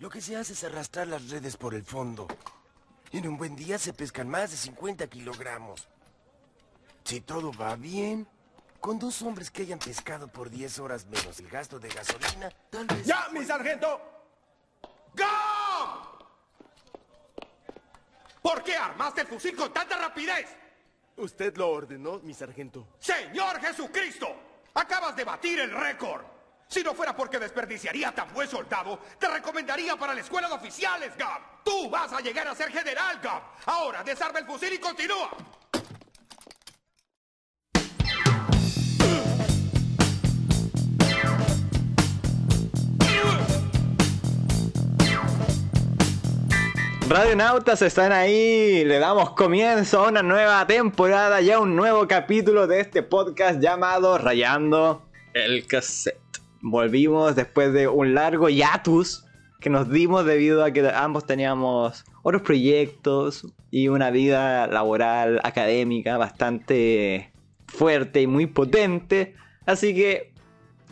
Lo que se hace es arrastrar las redes por el fondo. Y en un buen día se pescan más de 50 kilogramos. Si todo va bien, con dos hombres que hayan pescado por 10 horas menos el gasto de gasolina, tal vez... ¡Ya, mi sargento! ¡Go! ¿Por qué armaste el fusil con tanta rapidez? Usted lo ordenó, mi sargento. ¡Señor Jesucristo! Acabas de batir el récord. Si no fuera porque desperdiciaría tan buen soldado, te recomendaría para la escuela de oficiales, Gab. Tú vas a llegar a ser general, Gab. Ahora, desarma el fusil y continúa. Radionautas están ahí, le damos comienzo a una nueva temporada, ya un nuevo capítulo de este podcast llamado Rayando El cassette. Volvimos después de un largo hiatus que nos dimos debido a que ambos teníamos otros proyectos y una vida laboral, académica bastante fuerte y muy potente. Así que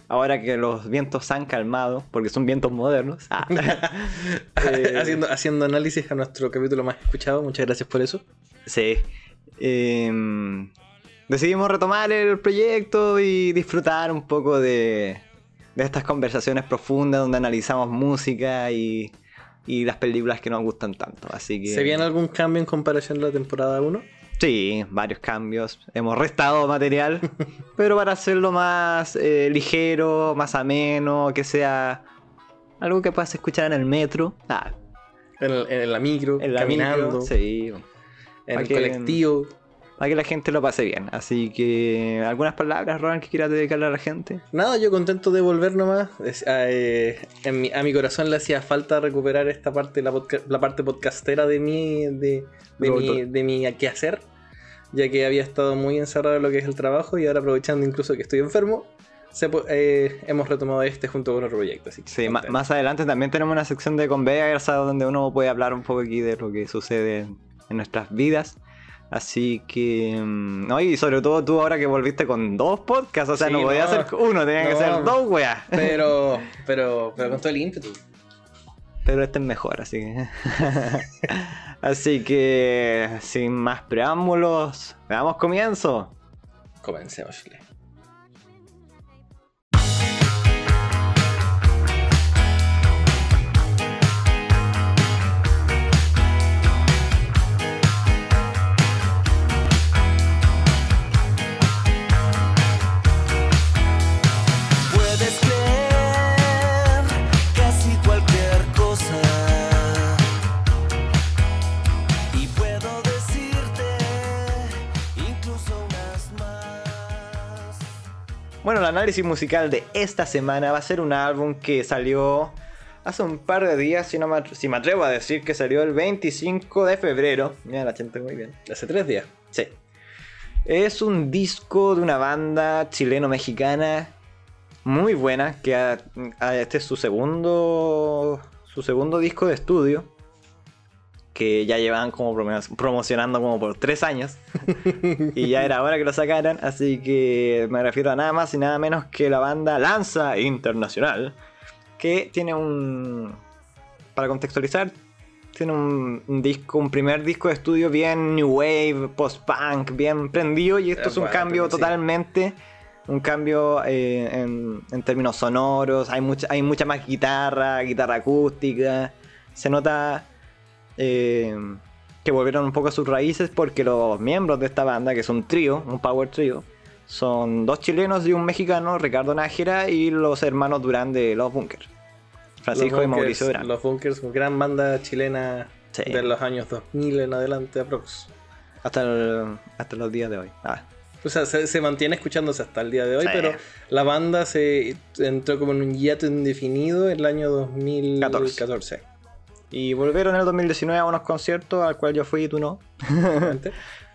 ahora que los vientos se han calmado, porque son vientos modernos, ah, eh, haciendo, haciendo análisis a nuestro capítulo más escuchado, muchas gracias por eso. Sí. Em, decidimos retomar el proyecto y disfrutar un poco de, de estas conversaciones profundas donde analizamos música y, y las películas que nos gustan tanto. Así que. ¿Se viene algún cambio en comparación a la temporada 1? Sí, varios cambios. Hemos restado material, pero para hacerlo más eh, ligero, más ameno, que sea algo que puedas escuchar en el metro. Ah, En, el- en la micro, en la caminando, micro, sí. en el que- colectivo. Para que la gente lo pase bien. Así que, ¿algunas palabras, Roland, que quieras dedicarle a la gente? Nada, yo contento de volver nomás. Eh, en mi- a mi corazón le hacía falta recuperar esta parte, la, podca- la parte podcastera de mi, de, de mi, de mi quehacer, ya que había estado muy encerrado en lo que es el trabajo y ahora aprovechando incluso que estoy enfermo, se eh, hemos retomado este junto con otro proyecto. Así que Sí, más adelante también tenemos una sección de conversa donde uno puede hablar un poco aquí de lo que sucede en nuestras vidas. Así que. mm, No, y sobre todo tú ahora que volviste con dos podcasts, o sea, Sí, no podía no. ser uno, tenía que ser dos, weas. Pero, pero, pero con todo el ímpetu. Pero este es mejor, así que. así que. Sin más preámbulos, damos comienzo. Comencemos. Puedes análisis musical de esta semana va a ser un álbum que salió hace un par de días, si, no me, si me atrevo a decir que salió el 25 de febrero. Mira, la gente muy bien. Hace tres días. Sí. Es un disco de una banda chileno-mexicana muy buena, que este es su segundo, su segundo disco de estudio, que ya llevan como promo- promocionando como por tres años, y ya era hora que lo sacaran, así que me refiero a nada más y nada menos que la banda Lanza Internacional, que tiene un... Para contextualizar, tiene un, un disco, un primer disco de estudio bien new wave, post-punk, bien prendido y esto es un bueno, cambio sí. totalmente, un cambio eh, en, en términos sonoros, hay mucha, hay mucha más guitarra, guitarra acústica, se nota eh, que volvieron un poco a sus raíces porque los miembros de esta banda, que es un trío, un power trío, son dos chilenos y un mexicano, Ricardo Nájera y los hermanos Durán de Los Bunkers. Francisco Los y Mauricio Durán. Los Bunkers, gran banda chilena Sí. de los años 2000 en adelante, aprox. Hasta, el- hasta los días de hoy. Ah, O sea, se, se mantiene escuchándose hasta el día de hoy, Sí. pero la banda se entró como en un hiato indefinido en el año 2014. Y volvieron en el 2019 a unos conciertos al cual yo fui y tú no.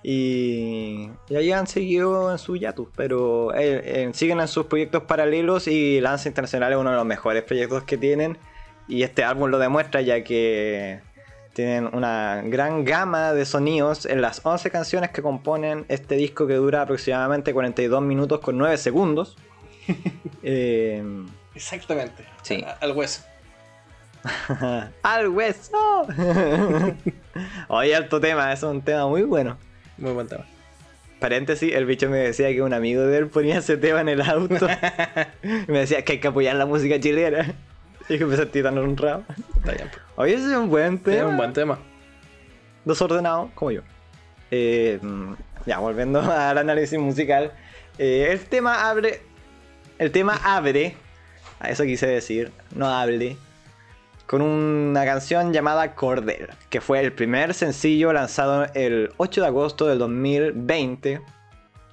Y, y ahí han seguido en su hiatus, pero eh, eh, siguen en sus proyectos paralelos y Lanza Internacional es uno de los mejores proyectos que tienen. Y este álbum lo demuestra ya que tienen una gran gama de sonidos en las 11 canciones que componen este disco que dura aproximadamente 42 minutos con 9 segundos. Eh, Exactamente. Sí. Al hueso. ¡Al hueso! Oye, alto tema, es un tema muy bueno. Muy buen tema. Paréntesis, el bicho me decía que un amigo de él ponía ese tema en el auto. y me decía que hay que apoyar la música chilena. Y que me sentí tan honrado. Está bien. Oye, ese es un buen tema. Es un buen tema. Desordenado, como yo. Eh, mm, ya, volviendo al análisis musical. Eh, el tema abre. El tema abre. A eso quise decir. No hable. Con una canción llamada Cordel. Que fue el primer sencillo lanzado el 8 de agosto del 2020.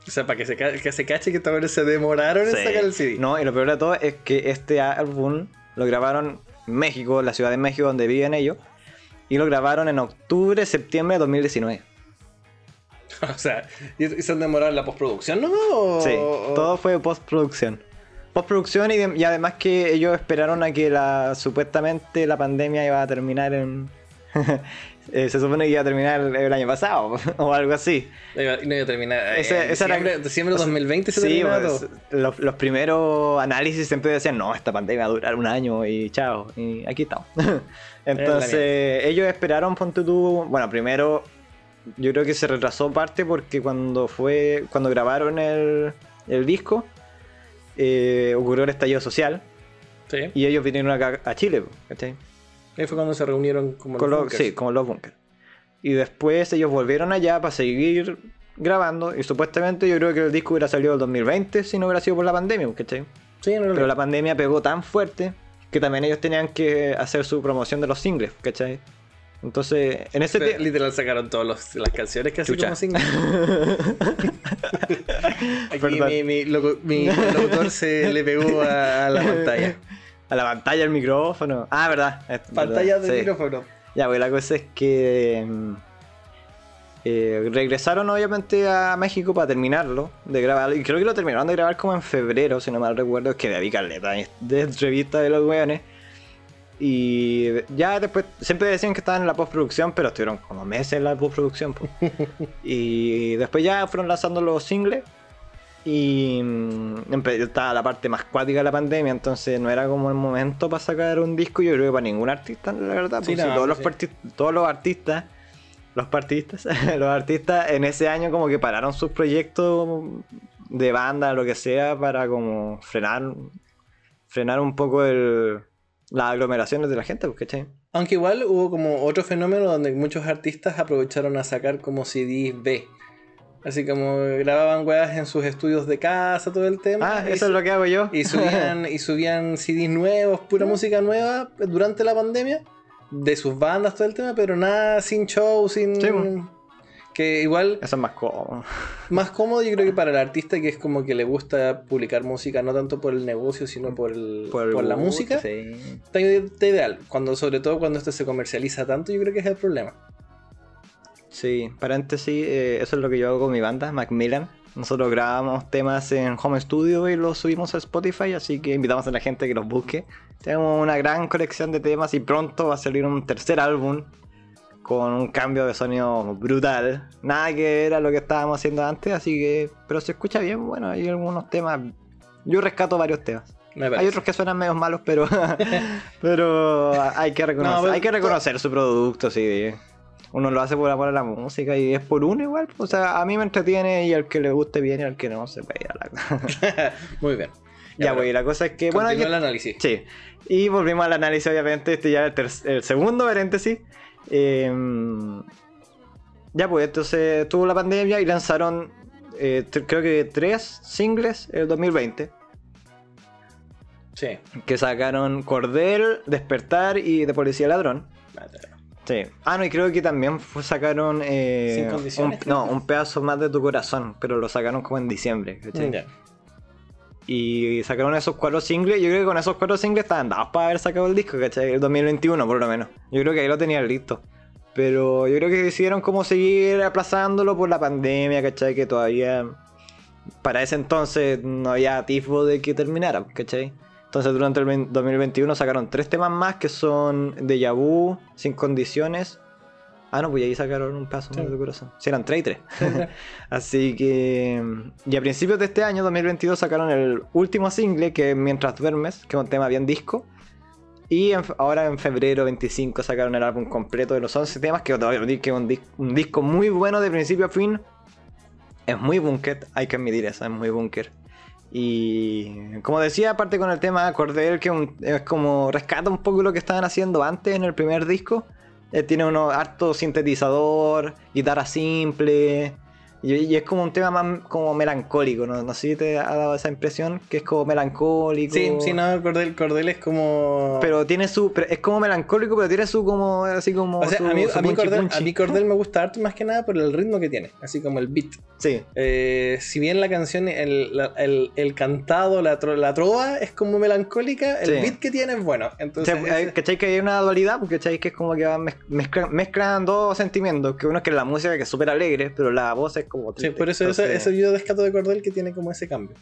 O sea, para que se, que se cache que también se demoraron en sacar el CD. No, y lo peor de todo es que este álbum lo grabaron en México, la ciudad de México donde viven ellos. Y lo grabaron en octubre, septiembre de 2019. O sea, ¿y, se han demorado en la postproducción, no? ¿O- Sí, todo fue postproducción. Postproducción y, de- y además que ellos esperaron a que la supuestamente la pandemia iba a terminar en... Eh, se supone que iba a terminar el año pasado o algo así. No iba, no iba a terminar. Ese- eh, esa era- diciembre, diciembre de o sea, 2020 se Sí, pues, los, los primeros análisis siempre decían, no, esta pandemia va a durar un año y chao. Y aquí estamos. Entonces, ellos esperaron, ponte tú, bueno, primero yo creo que se retrasó parte porque cuando fue, cuando grabaron el, el disco, eh, ocurrió el estallido social Sí. y ellos vinieron acá a Chile, ¿cachai? Ahí fue cuando se reunieron como Con los los- bunkers. sí, como los bunkers. Y después ellos volvieron allá para seguir grabando y supuestamente yo creo que el disco hubiera salido el 2020 si no hubiera sido por la pandemia, ¿cachai? Sí, en Pero la pandemia pegó tan fuerte que también ellos tenían que hacer su promoción de los singles, ¿cachai? Entonces, en ese Pero tiempo... Literal sacaron todas las canciones que Chucha. como. Aquí mi, mi, loco- mi locutor se le pegó a, la pantalla. A la pantalla el micrófono. Ah, verdad. Pantalla verdad, de sí. micrófono. Ya, pues la cosa es que mm, eh, regresaron obviamente a México para terminarlo de grabar. Y creo que lo terminaron de grabar como en febrero, si no mal recuerdo. Es que de caleta de entrevista de los weones. Y ya después, siempre decían que estaban en la postproducción, pero estuvieron como meses en la postproducción. po. y después ya fueron lanzando los singles. Y mm, estaba la parte más cuática de la pandemia, entonces no era como el momento para sacar un disco, yo creo que para ningún artista, la verdad. Sí, todos, los sí. parti- todos los artistas, los partistas, los artistas en ese año como que pararon sus proyectos de banda, lo que sea, para como frenar, frenar un poco el, las aglomeraciones de la gente, pues, ¿cachai? Aunque igual hubo como otro fenómeno donde muchos artistas aprovecharon a sacar como CDs B. Así como grababan weas en sus estudios de casa, todo el tema. Ah, eso es lo que hago yo. Y subían, y subían CDs nuevos, pura música nueva durante la pandemia, de sus bandas, todo el tema, pero nada sin show, sin. Sí, po. Que igual, Eso es más cómodo. más cómodo yo creo que para el artista que es como que le gusta publicar música, no tanto por el negocio, sino por, el, por, el la gusto, música. sí. Está, está ideal, cuando, sobre todo cuando esto se comercializa tanto, yo creo que es el problema. Sí, paréntesis, eh, eso es lo que yo hago con mi banda, Macmillan. Nosotros grabamos temas en home studio y los subimos a Spotify, así que invitamos a la gente que los busque. Tenemos una gran colección de temas y pronto va a salir un tercer álbum con un cambio de sonido brutal. Nada que ver a lo que estábamos haciendo antes, así que... Pero se escucha bien, bueno, hay algunos temas... Yo rescato varios temas. Hay otros que suenan medio malos, pero pero hay que reconocer, No, pero- hay que reconocer su producto, sí. Uno lo hace por amor a la música y es por uno igual. O sea, a mí me entretiene y al que le guste bien y al que no se puede ir a la... Muy bien. ya, pero pues, la cosa es que... Bueno, ya- el análisis. Sí. Y volvimos al análisis, obviamente. Este ya es el, el segundo paréntesis. Eh, ya, pues, entonces tuvo la pandemia y lanzaron, eh, creo que tres singles el 2020. Sí. Que sacaron Cordel, Despertar y De Policía Ladrón. Sí. Ah, no, y creo que también fue- sacaron. eh, Sin condiciones, un- no, un pedazo más de tu corazón, pero lo sacaron como en diciembre. ¿cachai? Ya. Y sacaron esos cuatro singles. Yo creo que con esos cuatro singles estaban dados para haber sacado el disco, ¿cachai? El 2021, por lo menos. Yo creo que ahí lo tenían listo. Pero yo creo que decidieron como seguir aplazándolo por la pandemia, ¿cachai? Que todavía. Para ese entonces no había atisbo de que terminara, ¿cachai? Entonces durante el 20 2021 sacaron tres temas más que son Deja Vu, Sin Condiciones. Ah, no, pues ahí sacaron un paso más de corazón. Sí, eran tres y tres. Así que. Y a principios de este año, 2022, sacaron el último single que es Mientras Duermes, que es un tema bien disco. Y en- ahora en febrero 25 sacaron el álbum completo de los 11 temas, que todavía que es un, dis- un disco muy bueno de principio a fin. Es muy bunker, hay que admitir eso, es muy bunker. Y como decía, aparte con el tema Cordel, que un- es como rescata un poco lo que estaban haciendo antes en el primer disco. Eh, tiene uno harto sintetizador, guitarra simple. Y, y es como un tema más como melancólico, ¿no? No sé si te ha dado esa impresión, que es como melancólico. Sí, sí, no, Cordel, Cordel es como. Pero tiene su. es como melancólico, pero tiene su como. Así como. o sea, su- a mí, su a, mí Cordel, a mí Cordel me gusta harto más que nada por el ritmo que tiene, así como el beat. Sí. Eh, si bien la canción, el, la- el, el cantado, la, tro- la trova es como melancólica, el Sí. beat que tiene es bueno. O Entonces, sea, ese- ¿Cachai que hay una dualidad? Porque ¿cachai que es como que van mez- mezcla- mezclan dos sentimientos. Que uno es que la música que es súper alegre, pero la voz es como. sí, por eso, Entonces- eso yo descato de Cordel que tiene como ese cambio.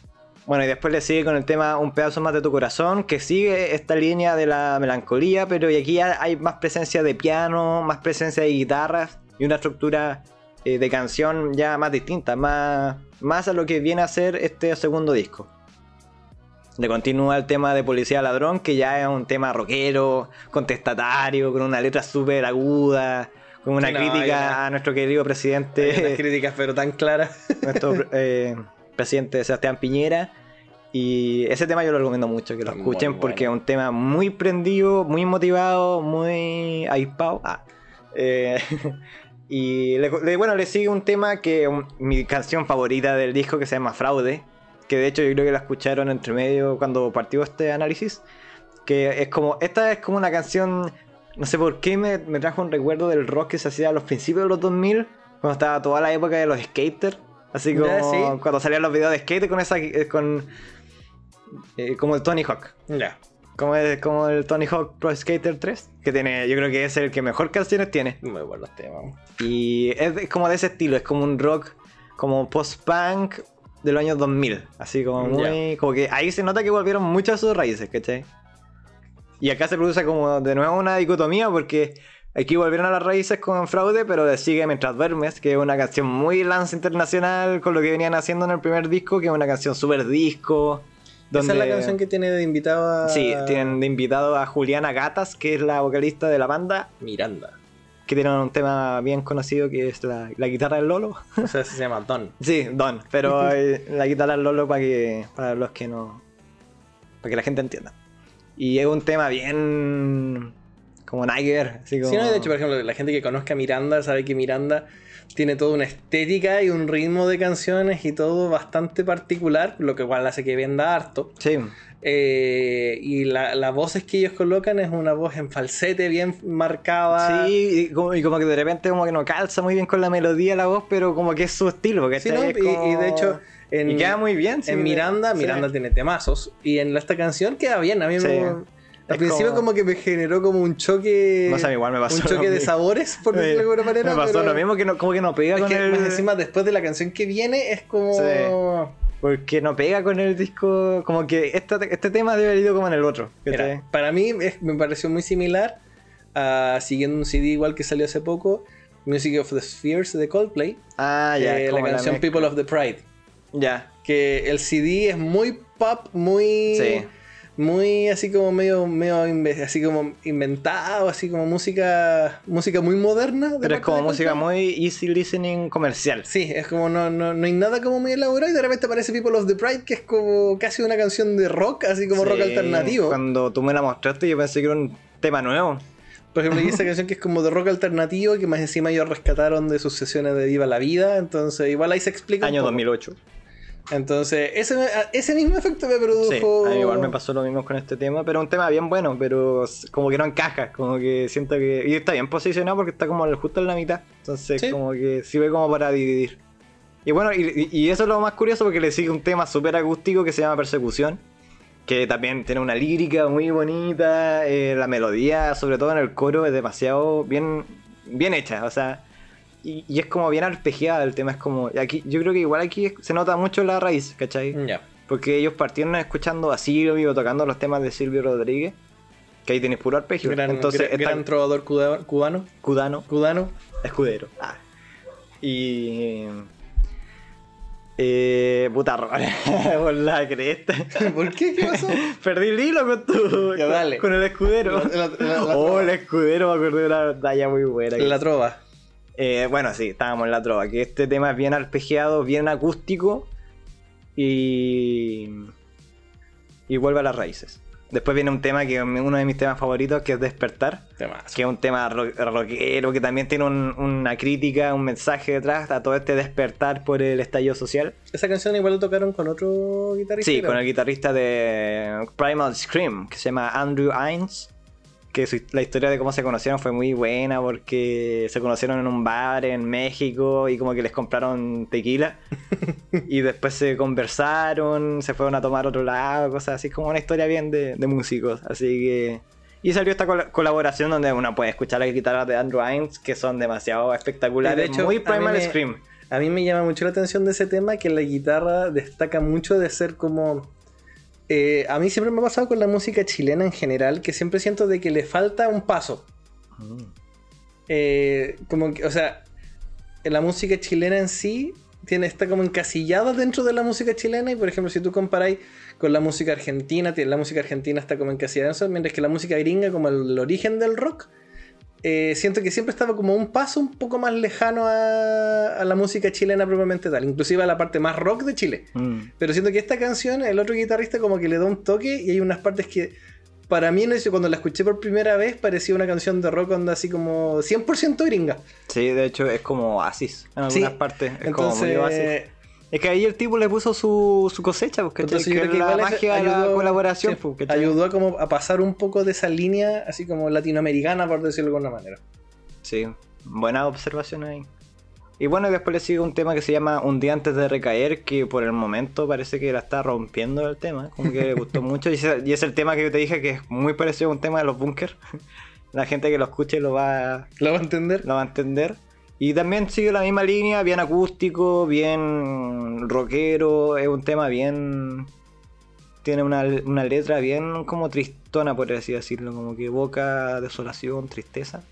Bueno, y después le sigue con el tema Un pedazo más de tu corazón, que sigue esta línea de la melancolía, pero y aquí hay más presencia de piano, más presencia de guitarras y una estructura eh, de canción ya más distinta, más, más a lo que viene a ser este segundo disco. Le continúa el tema de Policía Ladrón, que ya es un tema rockero, contestatario, con una letra súper aguda, una no, crítica una- a nuestro querido presidente unas críticas, pero tan claras. nuestro eh, presidente Sebastián Piñera. Y ese tema yo lo recomiendo mucho que lo Muy escuchen bueno. porque es un tema muy prendido, muy motivado, muy ahispado. Ah, eh, y le- le- bueno, le sigue un tema que un- mi canción favorita del disco que se llama Fraude. Que de hecho yo creo que la escucharon entre medio cuando partió este análisis. Que es como, esta es como una canción, no sé por qué me, me trajo un recuerdo del rock que se hacía a los principios de los 2000, cuando estaba toda la época de los skaters. Así como sí. cuando salían los videos de skate con esa, eh, con, eh, como el Tony Hawk. ya. Como el, como el Tony Hawk Pro Skater 3, que tiene, yo creo que es el que mejor canciones tiene. Muy buenos temas. Y es como de ese estilo, es como un rock como post-punk de los años 2000. Así como muy. Como que ahí se nota que volvieron muchas sus raíces, ¿cachai? Y acá se produce como de nuevo una dicotomía porque aquí volvieron a las raíces con fraude, pero le sigue Mientras Duermes, que es una canción muy lance internacional con lo que venían haciendo en el primer disco, que es una canción súper disco. Esa es la canción que tiene de invitado a. Sí, tienen de invitado a Juliana Gatas, que es la vocalista de la banda, Miranda. que tiene un tema bien conocido que es la, la guitarra del Lolo. O sea, se llama Don. Sí, Don, pero eh, la guitarra del Lolo para que para los que no para que la gente entienda. Y es un tema bien como Niger, así como Sí, no, de hecho, por ejemplo, la gente que conozca a Miranda sabe que Miranda tiene toda una estética y un ritmo de canciones y todo bastante particular, lo que igual hace que venda harto. Sí, Eh, y la, las voces que ellos colocan es una voz en falsete bien marcada. sí, y como, y como que de repente como que no calza muy bien con la melodía la voz, pero como que es su estilo, Sí, ¿cachai? ¿no? Es Y, de hecho, en, y queda muy bien. sí, en Miranda, sí. Miranda tiene temazos. Y en esta canción queda bien. A mí Sí. me. Al Es principio, como- como... que me generó como un choque. No sé, igual me pasó Un choque de mismo. sabores, por decirlo de alguna manera. Me pasó pero- lo mismo que no, como que no pega Es con que el... más encima, después de la canción que viene, es como. Sí. Porque no pega con el disco. Como que esta- este tema debe haber ido como en el otro. para mí es- me pareció muy similar a siguiendo un CD igual que salió hace poco, Music of the Spheres de Coldplay, Ah, ya. eh, la canción. People of the Pride. Ya. Que el CD es muy pop, muy. Sí. Muy así como medio, medio así como inventado, así como música música muy moderna. de Pero es como música muy easy listening comercial. Sí, es como no, no, no hay nada como muy elaborado y de repente aparece People of the Pride que es como casi una canción de rock, así como rock alternativo. Cuando tú me la mostraste, yo pensé que era un tema nuevo. Por ejemplo, y esa canción que es como de rock alternativo, que más encima ellos rescataron de sus sesiones de Viva la Vida, entonces igual ahí se explica. Año poco. 2008. Entonces, ese, ese mismo efecto me Sí, produjo. a mí igual me pasó lo mismo con este tema, pero un tema bien bueno, pero como que no encaja, como que siento que... Y está bien posicionado porque está como justo en la mitad, entonces Sí. como que sirve como para dividir. Y bueno, y, y- y eso es lo más curioso porque le sigue un tema súper acústico que se llama Persecución, que también tiene una lírica muy bonita, eh, la melodía, sobre todo en el coro, es demasiado bien, bien hecha, o sea... Y, y es como bien arpegiada el tema, es como... Aquí, yo creo que igual aquí se nota mucho la raíz, ¿cachai? Ya. Porque ellos partieron escuchando a Silvio, tocando los temas de Silvio Rodríguez. Que ahí tienes puro arpegio. Gran, Entonces, gran, gran trovador cuda- cubano. Cudano, Cudano. escudero. Ah. Y. Eh, puta, por la cresta. ¿Por qué? ¿Qué pasó? Perdí el hilo con tu. Ya, con- dale. Con el escudero. La- la- la- oh, el escudero, me acordé de una batalla muy buena. La trova. Eh, bueno, sí, estábamos en la trova. Que este tema es bien arpegiado, bien acústico. Y. Y vuelve a las raíces. Después viene un tema que es uno de mis temas favoritos, que es Despertar. Temazo. Que es un tema ro- rockero, que también tiene un- una crítica, un mensaje detrás a todo este despertar por el estallido social. Esa canción igual lo tocaron con otro guitarrista. Sí, con el guitarrista de Primal Scream, que se llama Andrew Hines. Que su- la historia de cómo se conocieron fue muy buena porque se conocieron en un bar en México y como que les compraron tequila. y después se conversaron, se fueron a tomar otro lado, cosas así. Como una historia bien de, de músicos. Así que. Y salió esta col- colaboración donde uno puede escuchar las guitarras de Andrew Hines que son demasiado espectaculares. De hecho, muy Primal me- Scream. A mí me llama mucho la atención de ese tema que la guitarra destaca mucho de ser como... eh, a mí siempre me ha pasado con la música chilena en general que siempre siento de que le falta un paso. Eh, como que, o sea, la música chilena en sí tiene, está como encasillada dentro de la música chilena y por ejemplo si tú comparáis con la música argentina, tiene- la música argentina está como encasillada en eso, mientras que la música gringa como el, el origen del rock, eh, siento que siempre estaba como un paso un poco más lejano a, a la música chilena propiamente tal, inclusive a la parte más rock de Chile. Mm. Pero siento que esta canción, el otro guitarrista como que le da un toque y hay unas partes que para mí cuando la escuché por primera vez parecía una canción de rock onda así como 100% gringa. Sí, de hecho es como Oasis en algunas Sí. partes. Es como muy Oasis. Es que ahí el tipo le puso su, su cosecha, porque entonces que creo que la magia de la colaboración. sí, pues, ¿cachai? ayudó como a pasar un poco de esa línea así como latinoamericana, por decirlo de alguna manera. Sí, buena observación ahí. Y bueno, después le sigue un tema que se llama Un día antes de recaer, que por el momento parece que la está rompiendo el tema, como que le gustó mucho. Y es, y es el tema que yo te dije que es muy parecido a un tema de los bunkers. La gente que lo escuche lo va, ¿Lo va a entender? lo va a entender. Y también sigue la misma línea, bien acústico, bien rockero, es un tema bien... Tiene una, letra bien como tristona, por así decirlo, como que evoca desolación, tristeza.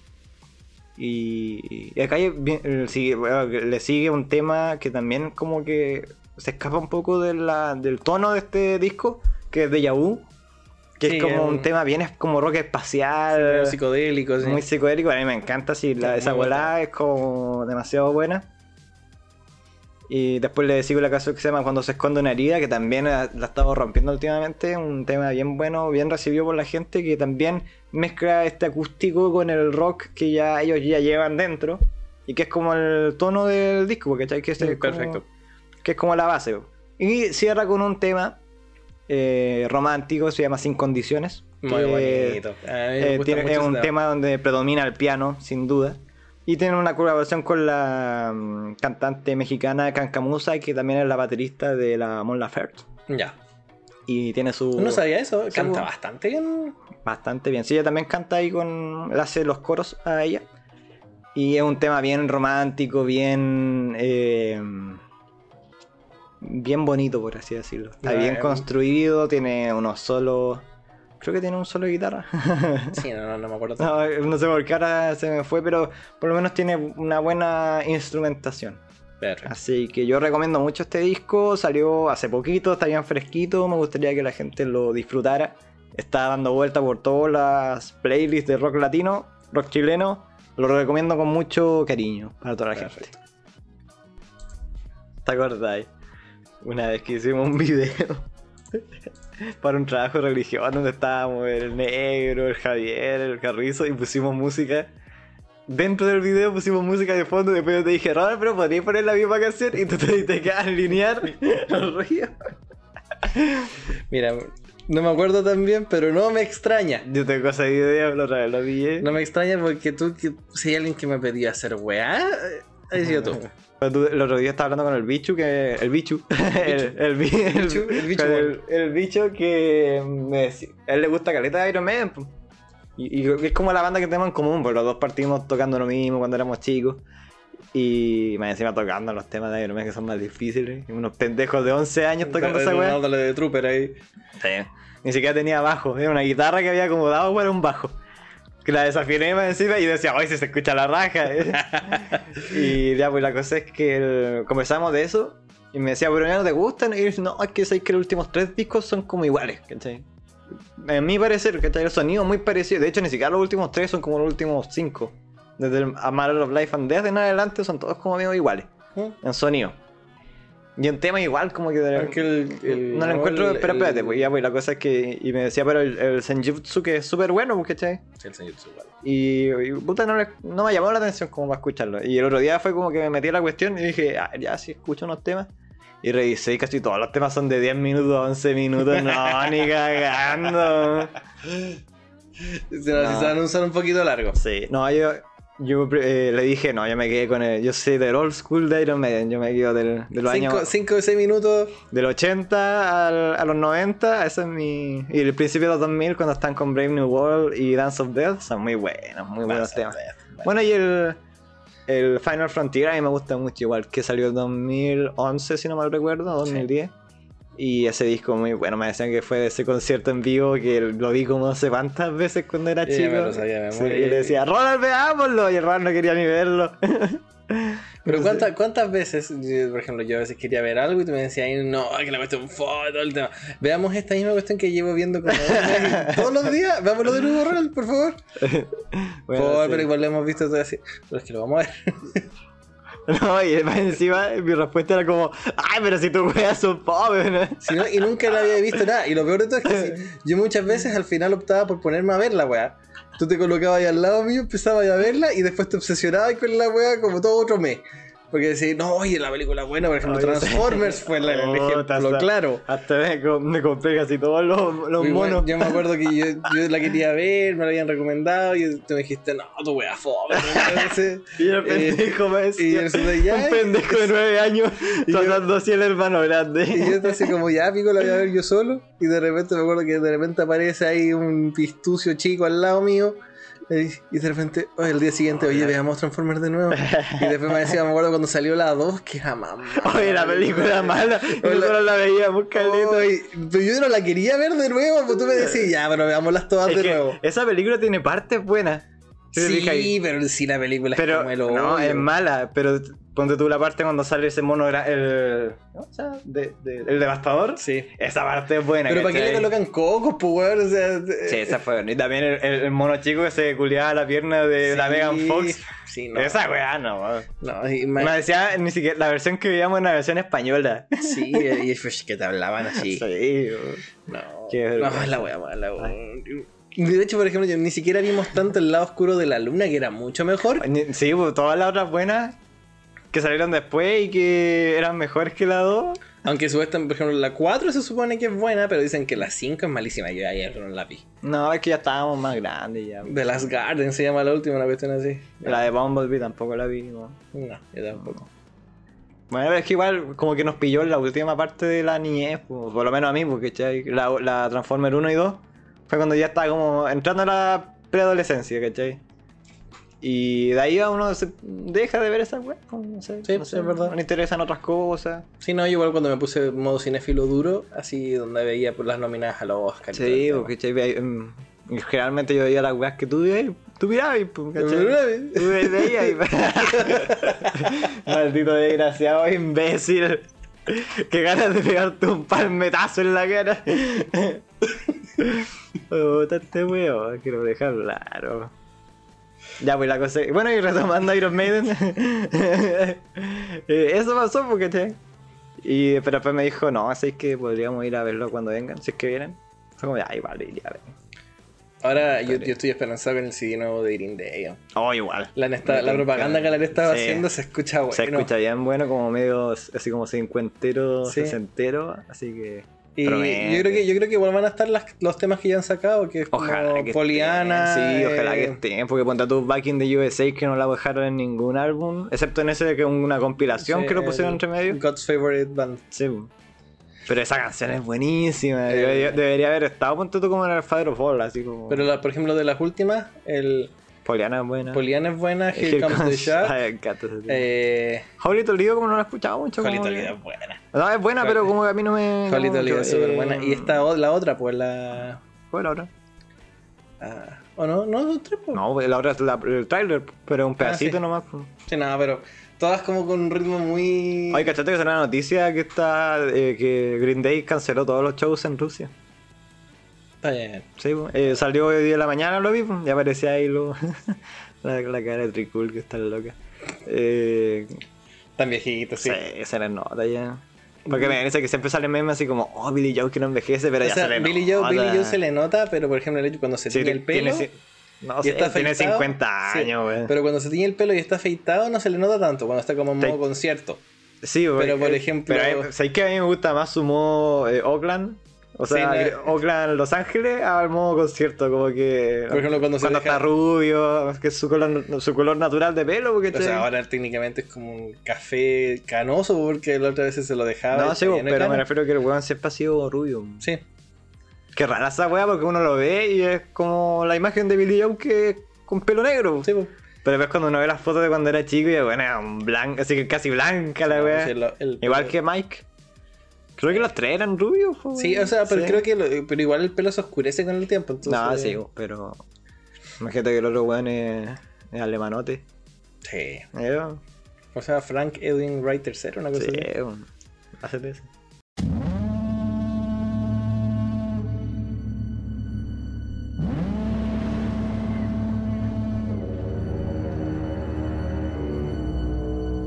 Y, acá eh, le sigue un tema que también como que se escapa un poco de del tono de este disco, que es de Vu, que Sí, es como es un tema bien es como rock espacial, Medio psicodélico, sí. muy psicodélico, a mí me encanta, sí, la- Sí, esa volada es como demasiado buena. Y después le sigo la canción que se llama Cuando se esconde una herida, que también la, la estamos rompiendo últimamente, un tema bien bueno, bien recibido por la gente, que también mezcla este acústico con el rock que ya ellos ya llevan dentro, y que es como el tono del disco, porque que es Sí, como- perfecto. que es como la base. Y cierra con un tema eh, romántico, se llama Sin Condiciones. Muy que- bonito. Eh, tiene- es un tema donde predomina el piano, sin duda. Y tiene una colaboración con la mm, cantante mexicana Cancamusa, que también es la baterista de la Mon Laferte. Ya. Y tiene su. No sabía eso. Canta bastante bien. Bastante bien. Sí, ella también canta ahí con. Le hace los coros a ella. Y es un tema bien romántico, bien. eh, bien bonito, por así decirlo. Está bien eh. construido, tiene unos solos. Creo que tiene un solo de guitarra. Sí, no, no, no me acuerdo. No, no sé por qué ahora se me fue, pero por lo menos tiene una buena instrumentación. Perfecto. Así que yo recomiendo mucho este disco. Salió hace poquito, está bien fresquito. Me gustaría que la gente lo disfrutara. Está dando vuelta por todas las playlists de rock latino, rock chileno. Lo recomiendo con mucho cariño para toda la gente. ¿Te acordáis? Una vez que hicimos un video para un trabajo de religión donde estábamos el negro, el Javier, el Carrizo y pusimos música. Dentro del video pusimos música de fondo y después yo te dije, Robert, pero podrías poner la misma canción y tú te, te quedas alinear los ríos. Mira, no me acuerdo tan bien, pero no me extraña. Yo tengo ese video, lo otra vez lo vi. No me extraña porque tú, que, si hay alguien que me pedía hacer weá, ha sido tú. El otro día estaba hablando con el bicho que. El bichu. El, el, bi- el- bicho el, bicho que me decía. A él le gusta caleta de Iron Man. Y, y es como la banda que tenemos en común, porque los dos partimos tocando lo mismo cuando éramos chicos. Y más encima tocando los temas de Iron Man que son más difíciles. Y unos pendejos de 11 años tocando esa weá. De trooper ahí. Sí. Ni siquiera tenía bajo, era una guitarra que había acomodado para un bajo. Que la desafiné más encima y yo decía, ¡ay, si se escucha la raja! y ya, pues la cosa es que el- conversamos de eso Y me decía, pero ya no te gustan. Y yo decía, no, es que sabéis que los últimos tres discos son como iguales, ¿cachai? A mi parecer, ¿cachai? El sonido es muy parecido. De hecho, ni siquiera los últimos tres son como los últimos cinco. Desde el A Matter of Life and Death en adelante son todos como medio iguales. ¿Mm? En sonido. Y en tema igual, como que... Porque el- el- no lo encuentro... el- pero espérate, pues ya, pues la cosa es que... Y me decía, pero el, el Senjutsu que es súper bueno, pues, ¿cachai? Sí, el es igual. Y, y, puta, no, le- no me llamó la atención como para escucharlo. Y el otro día fue como que me metí a la cuestión y dije, ah, ya sí escucho unos temas. Y revisé y casi todos los temas son de 10 minutos, 11 minutos. No, ni cagando. Se, se van a usar un poquito largo. Sí, no, yo, yo eh, le dije, no, yo me quedé con el. Yo soy del old school de Iron Maiden. Yo me quedo del, de los años. 5 o 6 minutos. Del 80 al- a los 90, ese es mi. Y el principio de los 2000, cuando están con Brave New World y Dance of Death, son muy buenos, muy buenos Dance temas. Death, Bueno, y el, el Final Frontier a mí me gusta mucho, igual que salió en 2011, si no mal recuerdo, 2010. Y ese disco muy bueno, me decían que fue de ese concierto en vivo que lo vi como no sé cuántas veces cuando era chico. me lo sabía Sí, y le decía, Ronald, veámoslo. Y el Ronald no quería ni verlo. Pero ¿cuántas, ¿cuántas veces, por ejemplo, yo a veces quería ver algo y tú me decías, "Ay, no, que la cuestión todo el tema. Veamos esta misma cuestión que llevo viendo como todos los días. Veámoslo de nuevo, Ronald, por favor. Bueno, por, sí. pero igual lo hemos visto todo así. Pero es que lo vamos a ver. No, y encima mi respuesta era como, ay, pero si tus weas son pobres, ¿no? Si no- y nunca le había visto nada. Y lo peor de todo es que si- yo muchas veces al final optaba por ponerme a ver la weá. Tú te colocabas ahí al lado mío, empezabas a verla y después te obsesionabas con la weá como todo otro mes. Porque decís, no, oye, la película buena, por ejemplo, Oye, Transformers fue la- el ejemplo hasta- claro. Hasta me, co- me compré casi todos los, los bueno, monos. yo me acuerdo que yo, yo la quería ver, me la habían recomendado y tú me dijiste, no, tu wea fome. Y el eh, pendejo me decía, yo un pendejo de nueve años Y yo- tratando así el hermano grande. Y yo estaba así como, ya, pico, la voy a ver yo solo. Y de repente me acuerdo que de repente aparece ahí un pistucio chico al lado mío. Y de repente, oye, el día siguiente, oye, veamos Transformers de nuevo. Y después me decía, me acuerdo cuando salió la 2, que era mamá. Oye, la película mala, nosotros la veíamos, caleta. Pero yo no la quería ver de nuevo, pues tú me decías, ya, pero veámoslas todas Es de nuevo. esa película tiene partes buenas. Sí, pero sí la película es pero como el no, es mala, pero ponte tú la parte cuando sale ese mono, el, ¿cómo se llama? De- de- el devastador. Sí. Esa parte es buena. Pero ¿para qué le colocan cocos, pues, weón? O sea, Sí, esa fue buena. Y también el, mono chico que se culiaba la pierna de la Megan Fox. Sí, no. Esa weá no, weón. No, y Me decía ni siquiera la versión que veíamos en la versión española. Sí, y es que te hablaban así. Sí. No, no, es la wea mala, weón. De hecho, por ejemplo, ni siquiera vimos tanto el lado oscuro de la luna, que era mucho mejor. Sí, pues, todas las otras buenas que salieron después y que eran mejores que la 2. Aunque supuestamente, por ejemplo, la 4 se supone que es buena, pero dicen que la 5 es malísima. Yo ayer no la vi. No, es que ya estábamos más grandes ya. The Last Garden se llama la última, una cuestión así. La de Bumblebee tampoco la vi. weón. No, yo tampoco. Bueno, es que igual como que nos pilló en la última parte de la niñez, pues, por lo menos a mí, porque ¿cachai? la, la Transformer 1 y 2 fue cuando ya estaba como entrando a la preadolescencia, ¿cachai? Y de ahí a uno se deja de ver esas weas, pues, no sé, Sí, no sé, es verdad. no le interesan otras cosas. Sí, no, yo igual cuando me puse modo cinéfilo duro, así donde veía pues, las nominadas a los Oscar. y todo el Sí, porque em, generalmente yo veía las weas que tú veías, tú mirabas, pues, ¿cachai? Tú ve- veías y... Maldito desgraciado, imbécil. Qué ganas de pegarte un palmetazo en la cara. Puta este weón, quiero dejar claro. Ya, pues la cosa. Bueno, y retomando Iron Maiden. eh, eso pasó, porque te. Y, pero después me dijo, no, así que podríamos ir a verlo cuando vengan, si es que vienen. Fue como, ay, vale, iría a ver. Ahora yo, yo estoy esperanzado con el CD nuevo de Green Day. Oh, igual. La, nesta- la propaganda que la estaba Sí. haciendo se escucha bueno. Se escucha bien bueno, como medio así como cincuentero, Sí. sesentero, así que. Y promete. yo creo que yo creo que igual van a estar las- los temas que ya han sacado, que es como Ojalá que Poliana. estén, Sí, ojalá que eh, estén, porque ponte tú Back in the USA que no la dejaron en ningún álbum, excepto en ese que es una compilación sí, que lo pusieron entre medio. God's Favorite Band. Sí. Pero esa canción es buenísima. Eh. Debería, debería haber estado, ponte tú como en el Father of All, así como. Pero la- por ejemplo de las últimas, el Poliana es buena. Poliana es buena, Here, Here Comes, the Comes- Shot. Ay, tema. Eh, Holy Toledo como no la he escuchado mucho. Holy Toledo es buena. No, es buena, Holy- pero como que a mí no me... Holy Toledo es súper buena. Y eh, esta la otra, pues la. ¿Cuál la otra? ah, ¿O no? No, son tres, po. No, la otra es la- el trailer, pero un pedacito sí. nomás. pues. Sí, nada, pero todas como con un ritmo muy. Oye, ¿cachaste que salió una noticia que está eh, que Green Day canceló todos los shows en Rusia? Está bien. Sí, eh, salió hoy día de la mañana, lo vi, y aparecía ahí lo... la, la cara de Tricul que está loca. Eh, Tan viejito, sí. sí. se le nota ya. Porque me parece que siempre sale memes así como, oh, Billy Joe que no envejece, pero O ya sea, se le Billy nota. Joe, Billy Joe se le nota, pero por ejemplo, cuando se Sí, tiñe el pelo. tiene no y sé, está tiene afeitado, 50 sí, años, güey. Pero cuando se tiñe el pelo y está afeitado, no se le nota tanto. Cuando está como en Sí. modo concierto. Sí, güey, pero, por eh, ejemplo- Pero eh, ¿sabes que a mí me gusta más su modo eh, Oakland? O sea, Sí, no- Oakland, Los Ángeles, al modo concierto, como que. Por ejemplo, cuando se deja- está rubio, que es su color, su color natural de pelo, porque O sea, ahora técnicamente es como un café canoso porque la otra vez se lo dejaba. No, sí, de pero me refiero que el weón siempre ha sido rubio. Sí. Qué rara esa weá porque uno lo ve y es como la imagen de Billy Joe que con pelo negro. Sí, po. Pero ves cuando uno ve las fotos de cuando era chico y bueno, era un blanco, así que casi blanca la No, weá. el Igual que Mike. Creo que los tres eran rubios. po, Sí, o sea, pero sí. creo que lo- pero igual el pelo se oscurece con el tiempo. Entonces, No, sí, pero. Imagínate que el otro weón es, es alemanote. Sí. Eh, O sea, Frank Edwin Wright III, una cosa Sí, así. Hacete eso.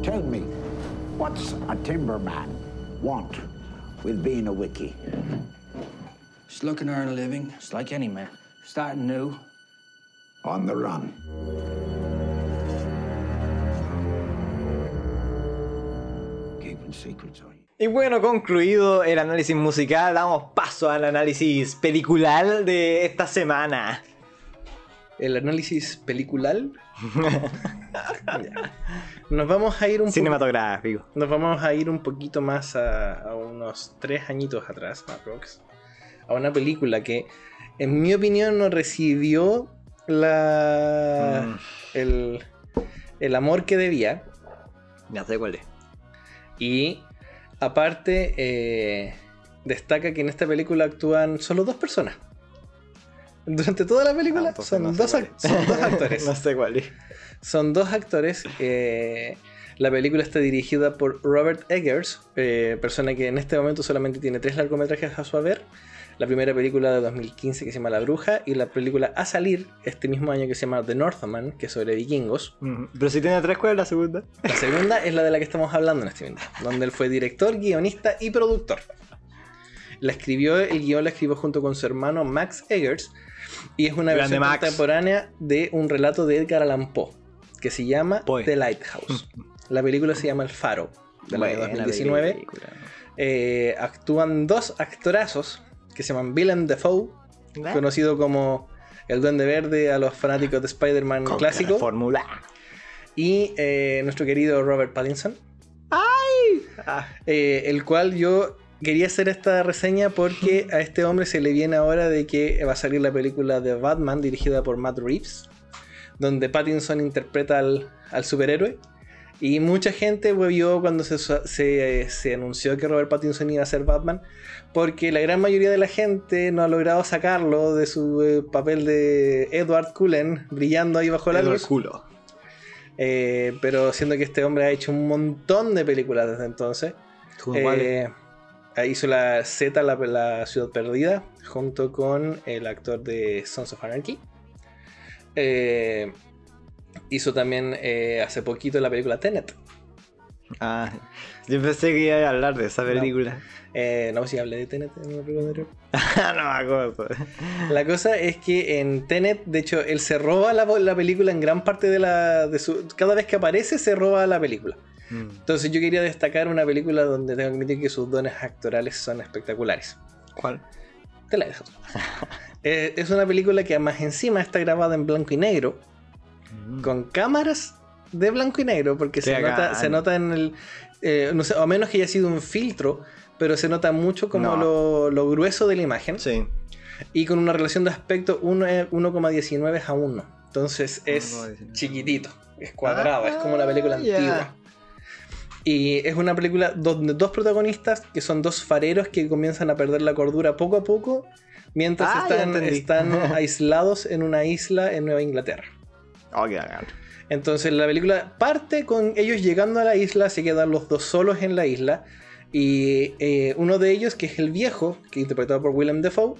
Tell me, what's a timberman want with being a wiki? Just looking to earn a living, just like any man. Starting new. On the run. Keeping secrets on you. Y bueno, concluido el análisis musical, damos paso al análisis pelicular de esta semana. El análisis peliculal. Nos vamos a ir un Cinematográfico. Nos vamos a ir un poquito más a, a unos tres añitos atrás, aprox, a una película que, en mi opinión, no recibió la Mm. el, el amor que debía. Ya sé cuál es. Y aparte, eh, destaca que en esta película actúan solo dos personas. Durante toda la película Ah, son, no dos, son dos actores. no sé cuál es. Son dos actores. eh, la película está dirigida por Robert Eggers, eh, persona que en este momento solamente tiene tres largometrajes a su haber. La primera película de 2015 que se llama La Bruja y la película a salir este mismo año que se llama The Northman, que es sobre vikingos. Mm, Pero si tiene tres, ¿cuál es la segunda? La segunda es la de la que estamos hablando en este momento, donde él fue director, guionista y productor. La escribió, el guion la escribió junto con su hermano Max Eggers y es una Grande versión Max. contemporánea de un relato de Edgar Allan Poe que se llama. The Lighthouse. La película se llama El Faro, del año Buena 2019. película. Eh, actúan dos actorazos que se llaman Willem Dafoe, conocido como el Duende Verde a los fanáticos de Spider-Man Con clásico, la Fórmula. y eh, nuestro querido Robert Pattinson. Ah, eh, el cual yo quería hacer esta reseña porque a este hombre se le viene ahora de que va a salir la película de Batman dirigida por Matt Reeves, donde Pattinson interpreta al, al superhéroe. Y mucha gente vio cuando se, se- se anunció que Robert Pattinson iba a ser Batman, porque la gran mayoría de la gente no ha logrado sacarlo de su eh, papel de Edward Cullen brillando ahí bajo la Edward luz. culo. Eh, pero siendo que este hombre ha hecho un montón de películas desde entonces. Eh, hizo la Z, la, la Ciudad Perdida, junto con el actor de Sons of Anarchy. Eh, hizo también eh, hace poquito la película Tenet. Ah, yo pensé que iba a hablar de esa película. Eh, no sé si hablé de Tenet en el película anterior. no me acuerdo. La cosa es que en Tenet, de hecho, él se roba la, la película en gran parte de la. De su, cada vez que aparece, se roba la película. Mm. Entonces, yo quería destacar una película donde tengo que admitir que sus dones actorales son espectaculares. ¿Cuál? Te la dejo. Eh, es una película que más encima está grabada en blanco y negro, con cámaras de blanco y negro, porque se nota, se nota en el. eh, no sé, o a menos que haya sido un filtro, pero se nota mucho como No. lo, lo grueso de la imagen. Sí. Y con una relación de aspecto uno es 1,19 a 1. Entonces es 1,19. chiquitito, es cuadrado, es como una película Ah, antigua. Y es una película donde dos protagonistas, que son dos fareros que comienzan a perder la cordura poco a poco, mientras Ah, están, aislados en una isla en Nueva Inglaterra. Oh, qué bacán. Entonces la película parte con ellos llegando a la isla, se quedan los dos solos en la isla y eh, uno de ellos, que es el viejo, que interpretado por Willem Dafoe,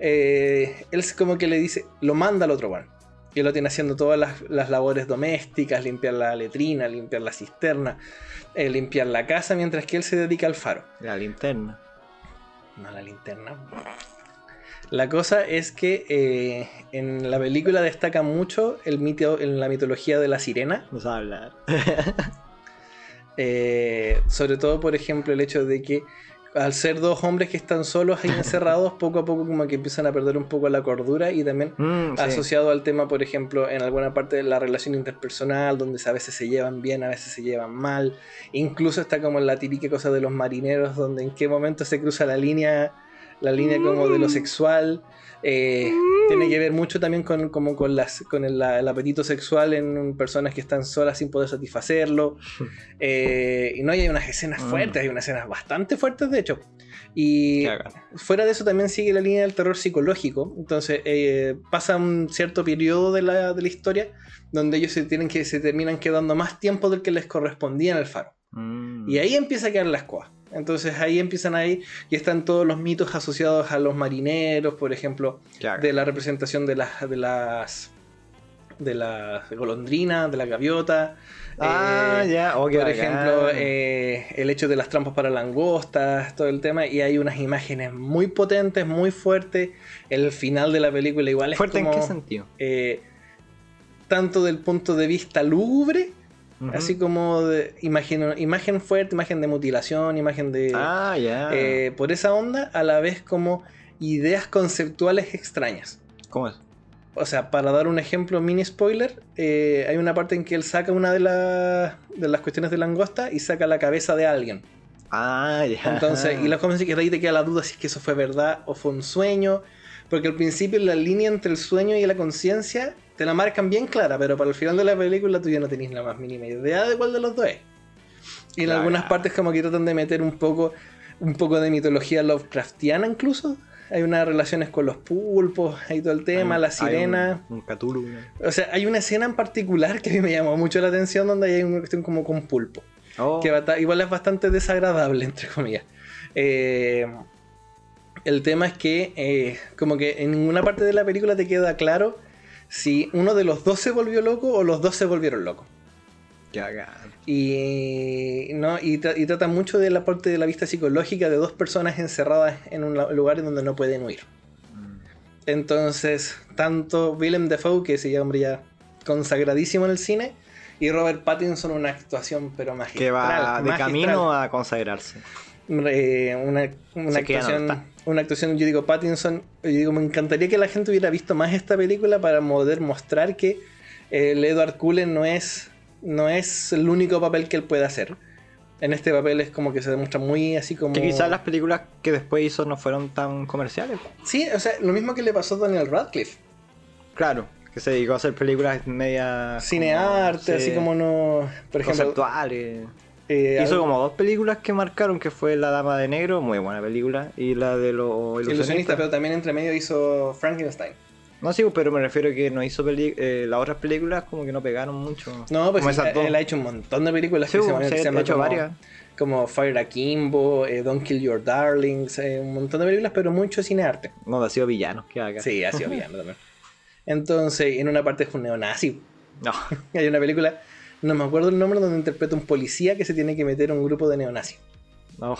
eh, él es como que le dice, lo manda al otro one. Y él lo tiene haciendo todas las, las labores domésticas, limpiar la letrina, limpiar la cisterna, eh, limpiar la casa, mientras que él se dedica al faro. La linterna. No la linterna. La cosa es que eh, en la película destaca mucho el mito, en la mitología de la sirena. No sabe hablar. Eh, sobre todo, por ejemplo, el hecho de que al ser dos hombres que están solos ahí encerrados, poco a poco como que empiezan a perder un poco la cordura y también Mm, sí. asociado al tema, por ejemplo, en alguna parte de la relación interpersonal, donde a veces se llevan bien, a veces se llevan mal. Incluso está como en la típica cosa de los marineros, donde en qué momento se cruza la línea, la línea como de lo sexual. Eh, tiene que ver mucho también con, como con, las, con el, la- el apetito sexual en personas que están solas sin poder satisfacerlo. Eh, y no y hay unas escenas Mm. fuertes, hay unas escenas bastante fuertes de hecho. Y fuera de eso también sigue la línea del terror psicológico. Entonces eh, pasa un cierto periodo de la, de la historia donde ellos se, tienen que, se terminan quedando más tiempo del que les correspondía en el faro. Mm. Y ahí empieza a quedar la escoba. Entonces ahí empiezan ahí y están todos los mitos asociados a los marineros, por ejemplo, de la representación de las de las de las golondrinas, de la gaviota. Ah, eh, ya. Oh, qué por ejemplo, eh, el hecho de las trampas para langostas, todo el tema, y hay unas imágenes muy potentes, muy fuertes. El final de la película igual es ¿Fuerte en qué sentido? eh, tanto del punto de vista lúgubre, Así como de imagen, imagen fuerte, imagen de mutilación, imagen de... Ah, ya. eh, por esa onda, a la vez como ideas conceptuales extrañas. ¿Cómo es? O sea, para dar un ejemplo, mini spoiler, eh, hay una parte en que él saca una de, las de las cuestiones de langosta y saca la cabeza de alguien. Ah, ya. Entonces, y la cosa es que de ahí te queda la duda si es que eso fue verdad o fue un sueño. Porque al principio la línea entre el sueño y la conciencia te la marcan bien clara, pero para el final de la película tú ya no tenés la más mínima idea de cuál de los dos es. Y en Claro. algunas partes como que tratan de meter un poco, un poco de mitología Lovecraftiana incluso. Hay unas relaciones con los pulpos, hay todo el tema, un- la sirena. Un, un Cthulhu. O sea, hay una escena en particular que a mí me llamó mucho la atención donde hay una cuestión como con pulpo. Oh, Que igual es bastante desagradable, entre comillas. Eh, el tema es que eh, como que en ninguna parte de la película te queda claro si uno de los dos se volvió loco o los dos se volvieron locos. Y, no, y, tra- y trata mucho de la parte de la vista psicológica de dos personas encerradas en un lugar en donde no pueden huir. Entonces, tanto Willem Dafoe, que ese hombre ya consagradísimo en el cine, y Robert Pattinson una actuación pero magistral. Que va de magistral. camino a consagrarse. Eh, una, una actuación, una actuación, yo digo Pattinson, yo digo, me encantaría que la gente hubiera visto más esta película para poder mostrar que eh, el Edward Cullen no es, no es el único papel que él puede hacer. En este papel es como que se demuestra muy así como... Que quizás las películas que después hizo no fueron tan comerciales. Sí, o sea, lo mismo que le pasó a Daniel Radcliffe. Claro, que se dedicó a hacer películas media... Cinearte, como, así sí, como no... Por ejemplo... Conceptuales. Eh, Hizo algo- como dos películas que marcaron, que fue La Dama de Negro, muy buena película, y la de los Ilusionista, ilusionistas. pero también entre medio hizo Frankenstein. No, sí, pero me refiero a que no hizo peli eh, las otras películas como que no pegaron mucho. No, pues él, ha hecho un montón de películas Sí, que se, se hecho como, varias. como Fire Akimbo, eh, Don't Kill Your Darlings, eh, un montón de películas, pero mucho cinearte. No, ha sido villano, que haga. Sí, ha sido bien también. Entonces, en una parte es un neonazi. No. Hay una película, no me acuerdo el nombre, donde interpreta un policía que se tiene que meter a un grupo de neonazis. No.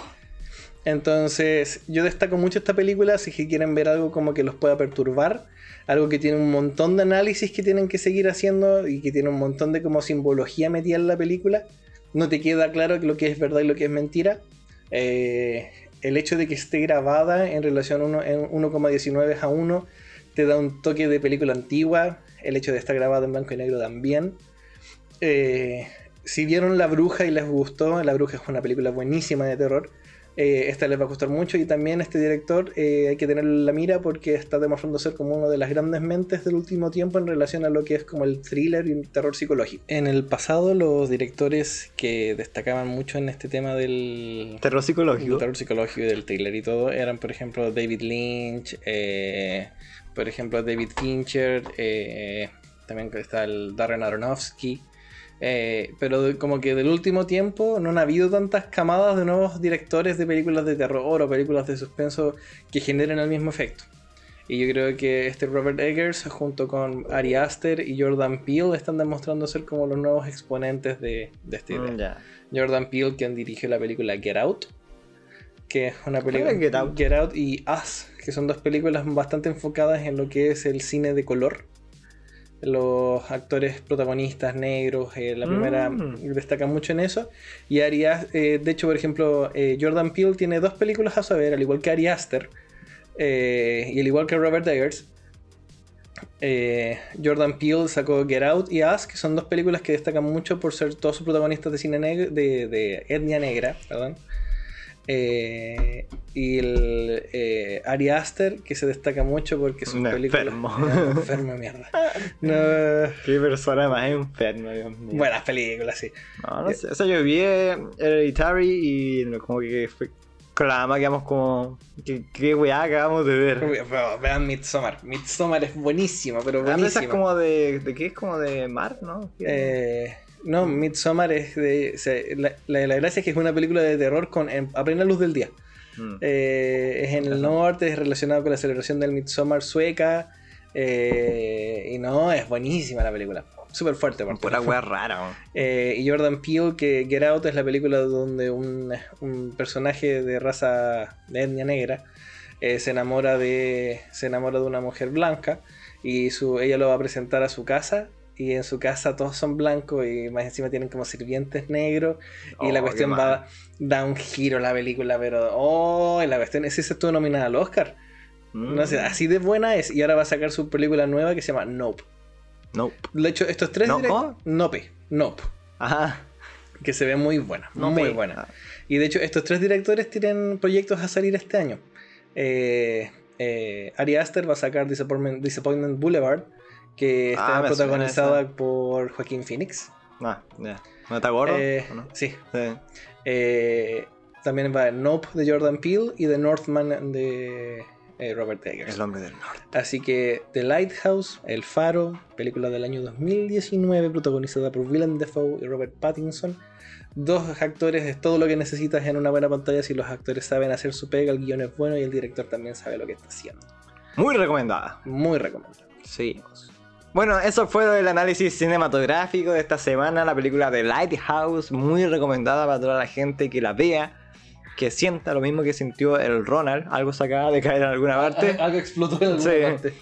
Entonces, yo destaco mucho esta película si quieren ver algo como que los pueda perturbar, algo que tiene un montón de análisis que tienen que seguir haciendo y que tiene un montón de como simbología metida en la película. No te queda claro lo que es verdad y lo que es mentira. Eh, el hecho de que esté grabada en relación uno- en 1,19 a 1 te da un toque de película antigua. El hecho de estar grabada en blanco y negro también. Eh, si vieron La Bruja y les gustó, La Bruja es una película buenísima de terror. eh, esta les va a costar mucho y también este director eh, hay que tener la mira porque está demostrando ser como una de las grandes mentes del último tiempo en relación a lo que es como el thriller y el terror psicológico. En el pasado los directores que destacaban mucho en este tema del Terror psicológico. del terror psicológico y del thriller y todo eran por ejemplo David Lynch, eh, por ejemplo David Fincher, también está el Darren Aronofsky. Eh, pero de- como que del último tiempo no han habido tantas camadas de nuevos directores de películas de terror o películas de suspenso que generen el mismo efecto. Y yo creo que este Robert Eggers junto con Ari Aster y Jordan Peele están demostrando ser como los nuevos exponentes de, de esta idea. Mm, ya. Jordan Peele, quien dirigió la película Get Out, que es una película Get Out? Get Out y Us, que son dos películas bastante enfocadas en lo que es el cine de color. Los actores protagonistas negros, eh, la primera Mm. destaca mucho en eso. Y Ari eh, de hecho, por ejemplo, eh, Jordan Peele tiene dos películas a saber, al igual que Ari Aster eh, y al igual que Robert Eggers. Jordan Peele sacó Get Out y Us, que son dos películas que destacan mucho por ser todos sus protagonistas de cine negro, de, de etnia negra, perdón. Eh, y el eh, Ari Aster, que se destaca mucho porque sus Un películas. enfermo. enfermo, mierda. No, Qué persona más enferma, Dios mío. buenas películas, sí. No, no sé. O sea, yo vi eh, Hereditary y como que fue con la dama quedamos como. ¿Qué, qué weá acabamos de ver? Vean Midsommar. Midsommar es buenísima, pero Ah, pero esa buenísima. es como de. ¿De qué es como de mar, no? Eh, no, Midsommar es de. o sea, la, la- la gracia es que es una película de terror con, en- a plena luz del día. Mm. Eh, es en el norte, es relacionado con la celebración del Midsommar sueca. eh, y no, es buenísima la película. Súper fuerte, aparte. Pura weá rara. Eh, y Jordan Peele, que Get Out es la película donde un, un personaje de raza de etnia negra se enamora de se enamora de una mujer blanca y su, ella lo va a presentar a su casa y en su casa todos son blancos y más encima tienen como sirvientes negros y Oh, la qué cuestión va da un giro la película pero oh la cuestión es esa estuvo nominada al Oscar Mm. no sé así de buena es y ahora va a sacar su película nueva que se llama Nope Nope. de hecho estos tres ¿No? Nope Nope Ajá. que se ve muy buena, No muy buena. Y de hecho, estos tres directores tienen proyectos a salir este año. Eh, eh, Ari Aster va a sacar Disappointment, Disappointment Boulevard, que está Ah, protagonizada por Joaquín Phoenix. Ah, ya. ¿No está gordo? Eh. Sí. Sí. Eh, también va Nope de Jordan Peele y The Northman de eh, Robert Eggers. El hombre del norte. Así que The Lighthouse, El Faro, película del año 2019 protagonizada por Willem Dafoe y Robert Pattinson. Dos actores es todo lo que necesitas en una buena pantalla si los actores saben hacer su pega, el guion es bueno y el director también sabe lo que está haciendo. Muy recomendada. Muy recomendable. Seguimos. Bueno, eso fue el análisis cinematográfico de esta semana, la película de Lighthouse, muy recomendada para toda la gente que la vea, que sienta lo mismo que sintió el Ronald, algo se acaba de caer en alguna parte. Algo explotó en alguna Sí. parte.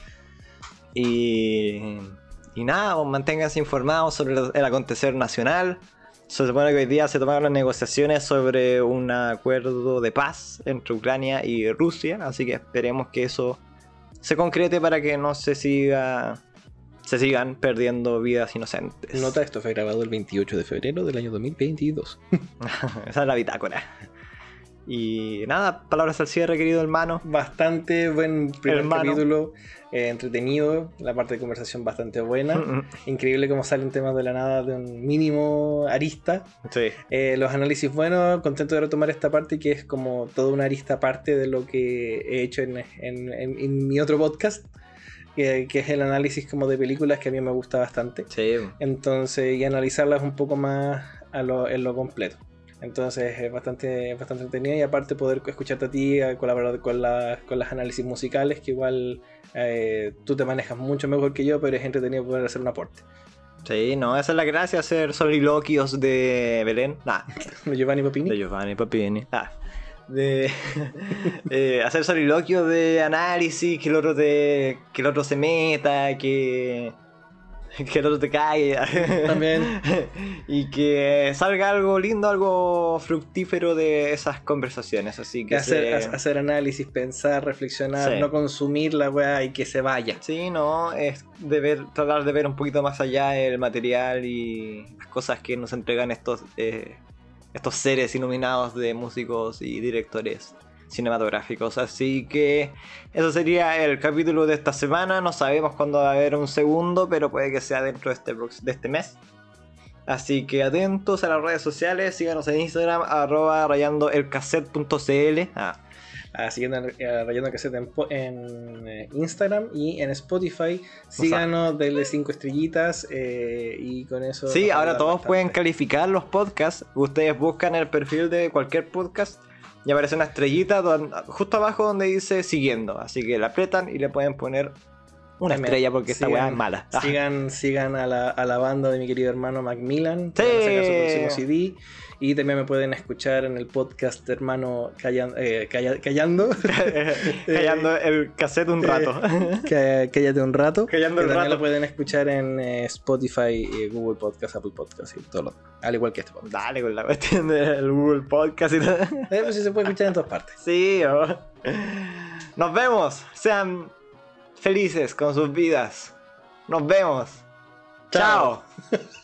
Y, y nada, pues, manténganse informados sobre el, el acontecer nacional. Se supone que hoy día se tomaron las negociaciones sobre un acuerdo de paz entre Ucrania y Rusia, así que esperemos que eso se concrete para que no se siga se sigan perdiendo vidas inocentes. Nota, esto fue grabado el 28 de febrero del año 2022. Esa es la bitácora. Y nada, palabras al cierre, querido hermano. Bastante buen primer Hermano. capítulo, eh, entretenido, la parte de conversación bastante buena. Increíble cómo salen temas de la nada de un mínimo arista. Sí. Eh, los análisis buenos, contento de retomar esta parte que es como toda una arista aparte de lo que he hecho en, en- en- en mi otro podcast, que, que es el análisis como de películas que a mí me gusta bastante. Sí. Entonces, y analizarlas un poco más a lo- en lo completo. Entonces es bastante, bastante entretenido y aparte poder escucharte a ti, a colaborar con, la- con las análisis musicales, que igual eh, tú te manejas mucho mejor que yo, pero es entretenido poder hacer un aporte. Sí, no, esa es la gracia, hacer soliloquios de Belén. Nah, Giovanni Papini. de Giovanni Papini. Ah, de eh, hacer soliloquios de análisis, que el otro te, que el otro se meta, que que el otro te caiga. También. y que salga algo lindo, algo fructífero de esas conversaciones. Así que hacer, se- hacer análisis, pensar, reflexionar, Sí. no consumir la weá y que se vaya. Sí, no, es de ver, tratar de ver un poquito más allá el material y las cosas que nos entregan estos eh, estos seres iluminados de músicos y directores cinematográficos. Así que eso sería el capítulo de esta semana. No sabemos cuándo va a haber un segundo, pero puede que sea dentro de este, de este mes. Así que atentos a las redes sociales, síganos en Instagram, arroba rayandoelcassette.cl. Ah, Ah, siguiendo Rayando Cassette en, eh, Instagram y en Spotify. Síganos, denle 5 estrellitas eh, y con eso. Sí, ahora todos bastante. pueden calificar los podcasts. Ustedes buscan el perfil de cualquier podcast y aparece una estrellita justo abajo donde dice siguiendo. Así que la apretan y le pueden poner una También, estrella porque esta weá es mala. Ah. Sigan, sigan a, la, a la banda de mi querido hermano Macmillan. Sí. sacar su próximo CD. Y también me pueden escuchar en el podcast hermano Callan- eh, Calla- Callando. Callando el cassette un rato. Ca- Cállate un rato. Callando que el también rato. lo pueden escuchar en eh, Spotify, eh, Google Podcast, Apple Podcast y todo lo Al igual que este podcast. Dale con la cuestión del Google Podcast y todo. Eh, pues sí se puede escuchar en todas partes. Sí, oh. nos vemos. Sean felices con sus vidas. Nos vemos. Chao. Chao.